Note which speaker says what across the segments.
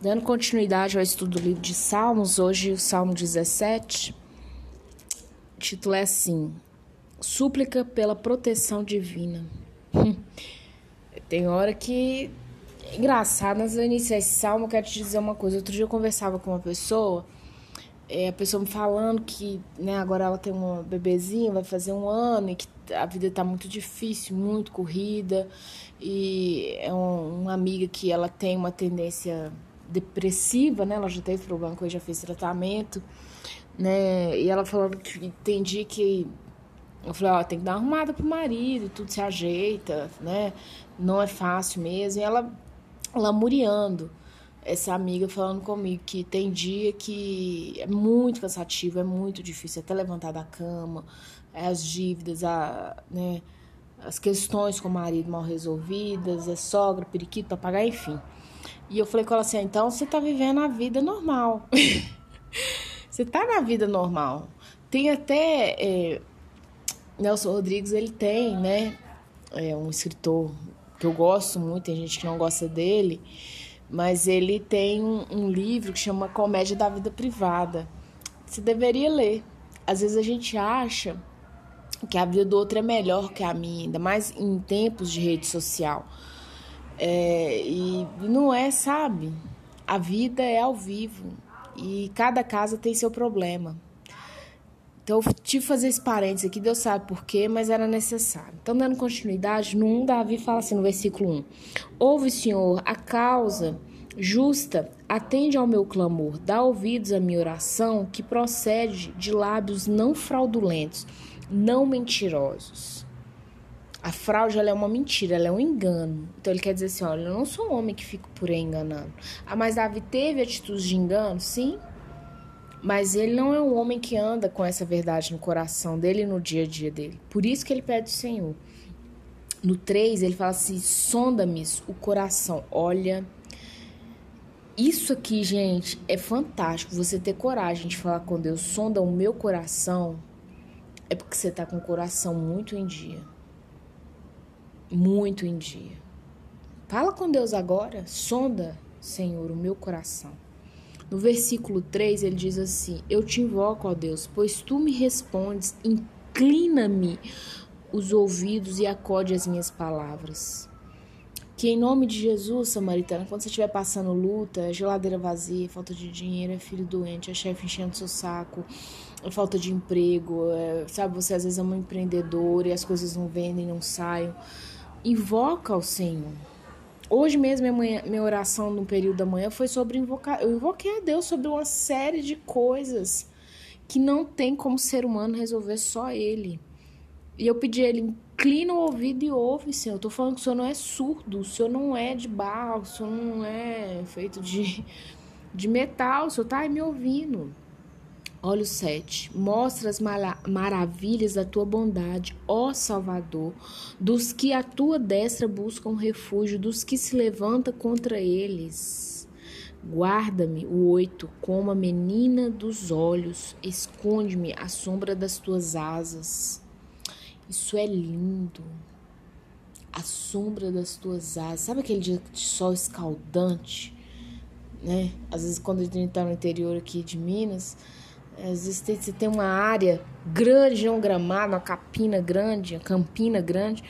Speaker 1: Dando continuidade ao estudo do livro de Salmos, hoje o Salmo 17, o título é assim: Súplica pela proteção divina. Tem hora que. Engraçado, nas iniciais esse salmo, eu quero te dizer uma coisa. Outro dia eu conversava com uma pessoa, é, a pessoa me falando que né, agora ela tem uma bebezinha, vai fazer um ano, e que a vida está muito difícil, muito corrida, e é um, uma amiga que ela tem uma tendência depressiva, né? Ela já teve problema com já fez tratamento, né? E ela falando que entendi que eu falei, ó, tem que dar uma arrumada pro marido, tudo se ajeita, né? Não é fácil mesmo. E ela lamuriando essa amiga falando comigo que tem dia que é muito cansativo, é muito difícil até levantar da cama, as dívidas, a, né, as questões com o marido mal resolvidas, é sogra, periquito para pagar, enfim. E eu falei com ela assim: ah, então você tá vivendo a vida normal. você tá na vida normal. Tem até. É, Nelson Rodrigues, ele tem, né? É um escritor que eu gosto muito, tem gente que não gosta dele, mas ele tem um, um livro que chama Comédia da Vida Privada. Você deveria ler. Às vezes a gente acha que a vida do outro é melhor que a minha, ainda mais em tempos de rede social. É, e não é, sabe? A vida é ao vivo e cada casa tem seu problema. Então, eu tive que fazer esse parênteses aqui, Deus sabe por quê, mas era necessário. Então, dando continuidade, no 1, Davi fala assim no versículo 1: Ouve, Senhor, a causa justa, atende ao meu clamor, dá ouvidos à minha oração, que procede de lábios não fraudulentos, não mentirosos. A fraude é uma mentira, ela é um engano. Então ele quer dizer assim: olha, eu não sou um homem que fico por aí enganando. Ah, mas Davi teve atitudes de engano? Sim. Mas ele não é um homem que anda com essa verdade no coração dele e no dia a dia dele. Por isso que ele pede o Senhor. No 3, ele fala assim: sonda-me o coração. Olha, isso aqui, gente, é fantástico. Você ter coragem de falar com Deus, sonda o meu coração, é porque você está com o coração muito em dia muito em dia. Fala com Deus agora, sonda, Senhor, o meu coração. No versículo 3 ele diz assim: Eu te invoco, ó Deus, pois tu me respondes, inclina-me os ouvidos e acode as minhas palavras. Que em nome de Jesus, Samaritana, quando você estiver passando luta, geladeira vazia, falta de dinheiro, é filho doente, é chefe enchendo seu saco, falta de emprego, é, sabe, você às vezes é um empreendedor e as coisas não vendem, não saem invoca ao Senhor. Hoje mesmo, minha, manhã, minha oração no período da manhã foi sobre invocar. Eu invoquei a Deus sobre uma série de coisas que não tem como ser humano resolver só Ele. E eu pedi a Ele, inclina o ouvido e ouve, Senhor. Eu tô falando que o Senhor não é surdo, o Senhor não é de barro, o Senhor não é feito de, de metal, o Senhor tá me ouvindo. Olha o 7. Mostra as maravilhas da tua bondade, ó Salvador, dos que a tua destra buscam refúgio, dos que se levanta contra eles. Guarda-me, o 8, como a menina dos olhos, esconde-me à sombra das tuas asas. Isso é lindo. A sombra das tuas asas. Sabe aquele dia de sol escaldante? Né? Às vezes, quando a gente está no interior aqui de Minas Existe, você tem uma área grande, um gramado, uma capina grande, uma campina grande.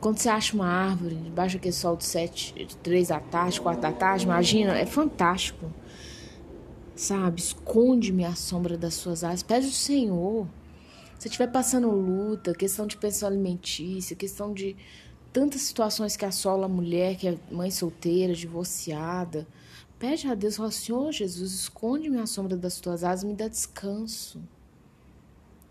Speaker 1: Quando você acha uma árvore, debaixo daquele sol de sete, três da tarde, quatro da tarde, imagina, é fantástico. Sabe? Esconde-me a sombra das suas asas. Pede o Senhor. Se estiver passando luta, questão de pensão alimentícia, questão de tantas situações que assola a mulher, que é mãe solteira, divorciada, Pede a Deus, fala, Senhor Jesus, esconde-me a sombra das tuas asas, me dá descanso.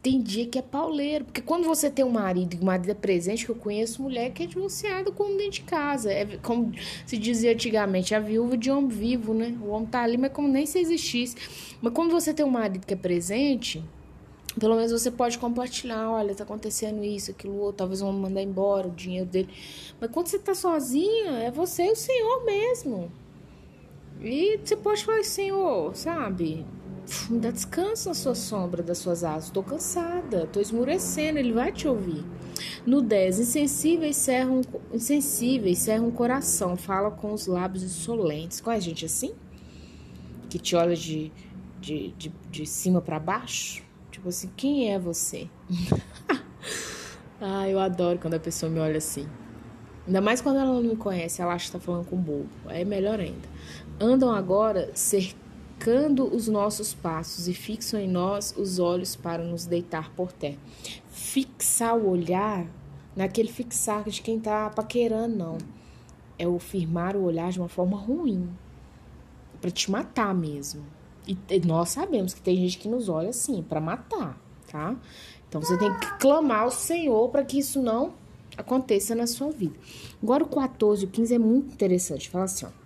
Speaker 1: Tem dia que é pauleiro, porque quando você tem um marido e o marido é presente, que eu conheço mulher que é divorciada como dentro de casa. É como se dizia antigamente, a viúva de homem vivo, né? O homem tá ali, mas como nem se existisse. Mas quando você tem um marido que é presente, pelo menos você pode compartilhar, olha, tá acontecendo isso, aquilo outro, talvez vão mandar embora o dinheiro dele. Mas quando você tá sozinha, é você e o Senhor mesmo. E você pode falar, Senhor, sabe? Me dá descanso na sua sombra, das suas asas. Estou cansada, estou esmurecendo, ele vai te ouvir. No 10, insensíveis cerram, insensíveis cerram o coração, fala com os lábios insolentes. Qual é, gente, assim? que te olha de, de, de, de cima para baixo. Tipo assim, quem é você? ah, eu adoro quando a pessoa me olha assim. Ainda mais quando ela não me conhece, ela acha que tá falando com bobo. É melhor ainda. Andam agora cercando os nossos passos e fixam em nós os olhos para nos deitar por terra. Fixar o olhar, naquele fixar de quem tá paquerando, não. É o firmar o olhar de uma forma ruim. para te matar mesmo. E nós sabemos que tem gente que nos olha assim, para matar, tá? Então você tem que clamar ao Senhor para que isso não aconteça na sua vida. Agora o 14 e o 15 é muito interessante. Fala assim, ó.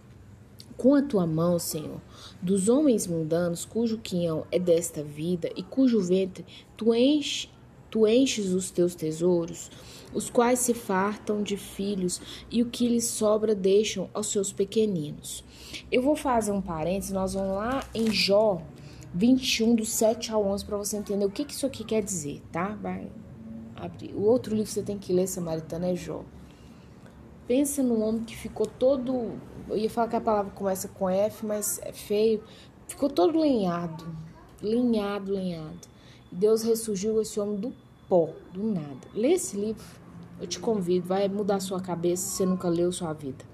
Speaker 1: Com a tua mão, Senhor, dos homens mundanos, cujo quinhão é desta vida e cujo ventre tu, enche, tu enches os teus tesouros, os quais se fartam de filhos e o que lhes sobra deixam aos seus pequeninos. Eu vou fazer um parênteses, nós vamos lá em Jó 21, do 7 ao 11, para você entender o que, que isso aqui quer dizer, tá? Vai O outro livro que você tem que ler, Samaritana, é Jó. Pensa num homem que ficou todo. Eu ia falar que a palavra começa com F, mas é feio. Ficou todo lenhado. Lenhado, lenhado. E Deus ressurgiu esse homem do pó, do nada. Lê esse livro. Eu te convido, vai mudar sua cabeça se você nunca leu sua vida.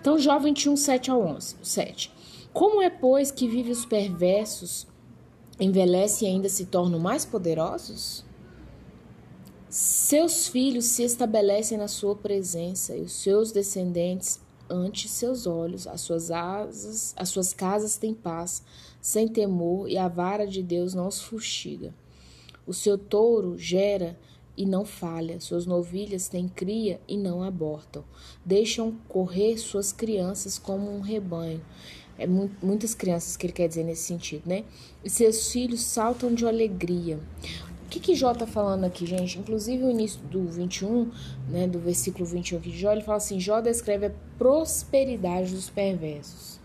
Speaker 1: Então, Jó 21, 7 ao 11. 7. Como é, pois, que vive os perversos, envelhece e ainda se tornam mais poderosos? Seus filhos se estabelecem na sua presença e os seus descendentes ante seus olhos. As suas asas, as suas casas têm paz, sem temor, e a vara de Deus não os fustiga. O seu touro gera e não falha, suas novilhas têm cria e não abortam. Deixam correr suas crianças como um rebanho. É muitas crianças que ele quer dizer nesse sentido, né? E seus filhos saltam de alegria que, que Jó está falando aqui, gente? Inclusive o início do 21, né, do versículo 21 aqui de Jó, ele fala assim: Jó descreve a prosperidade dos perversos.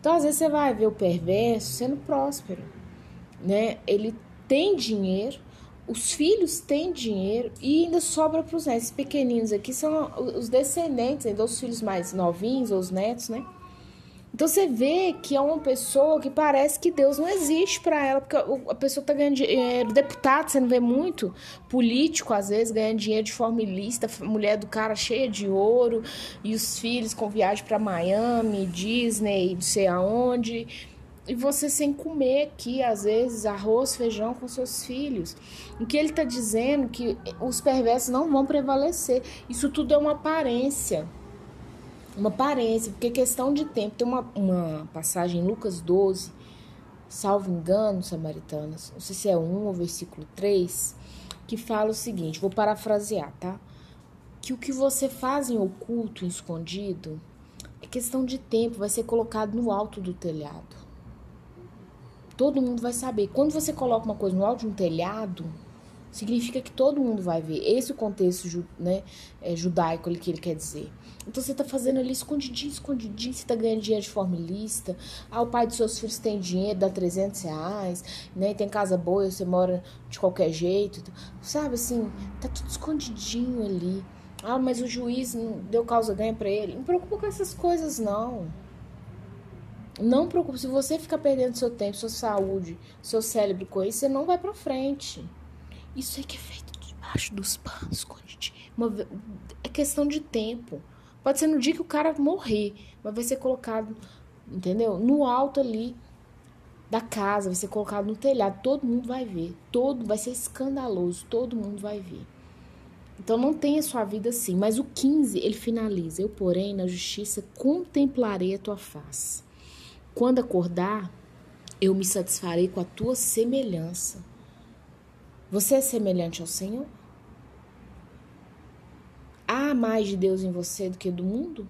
Speaker 1: Então, às vezes, você vai ver o perverso sendo próspero, né? Ele tem dinheiro, os filhos têm dinheiro e ainda sobra para os netos. Esses pequeninos aqui são os descendentes, ainda os filhos mais novinhos, ou os netos, né? Então você vê que é uma pessoa que parece que Deus não existe para ela, porque a pessoa tá ganhando dinheiro. Deputado, você não vê muito. Político, às vezes, ganhando dinheiro de forma ilícita. Mulher do cara cheia de ouro. E os filhos com viagem para Miami, Disney, não sei aonde. E você sem comer aqui, às vezes, arroz, feijão com seus filhos. O que ele está dizendo que os perversos não vão prevalecer. Isso tudo é uma aparência uma aparência, porque questão de tempo. Tem uma, uma passagem em Lucas 12, salvo engano, Samaritanas, não sei se é 1 ou versículo 3, que fala o seguinte: vou parafrasear, tá? Que o que você faz em oculto, em escondido, é questão de tempo, vai ser colocado no alto do telhado. Todo mundo vai saber. Quando você coloca uma coisa no alto de um telhado, significa que todo mundo vai ver. Esse é o contexto né, é, judaico que ele quer dizer. Então você está fazendo ali escondidinho, escondidinho, você está ganhando dinheiro de forma ilícita. Ah, o pai dos seus filhos tem dinheiro, dá 300 reais, né? Tem casa boa, você mora de qualquer jeito. Sabe assim, tá tudo escondidinho ali. Ah, mas o juiz não deu causa ganha para ele. Não preocupa com essas coisas, não. Não preocupe. Se você ficar perdendo seu tempo, sua saúde, seu cérebro com isso, você não vai para frente. Isso é que é feito debaixo dos panos. Uma, é questão de tempo. Pode ser no dia que o cara morrer, mas vai ser colocado, entendeu? No alto ali da casa, vai ser colocado no telhado, todo mundo vai ver. Todo vai ser escandaloso, todo mundo vai ver. Então não tenha sua vida assim, mas o 15 ele finaliza: Eu, porém, na justiça contemplarei a tua face. Quando acordar, eu me satisfarei com a tua semelhança. Você é semelhante ao Senhor? Há mais de Deus em você do que do mundo?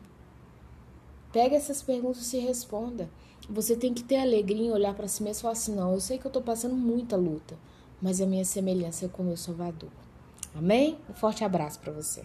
Speaker 1: Pega essas perguntas e responda. Você tem que ter alegria em olhar para si mesmo e falar assim: não, eu sei que eu estou passando muita luta, mas a minha semelhança é com o meu Salvador. Amém? Um forte abraço para você.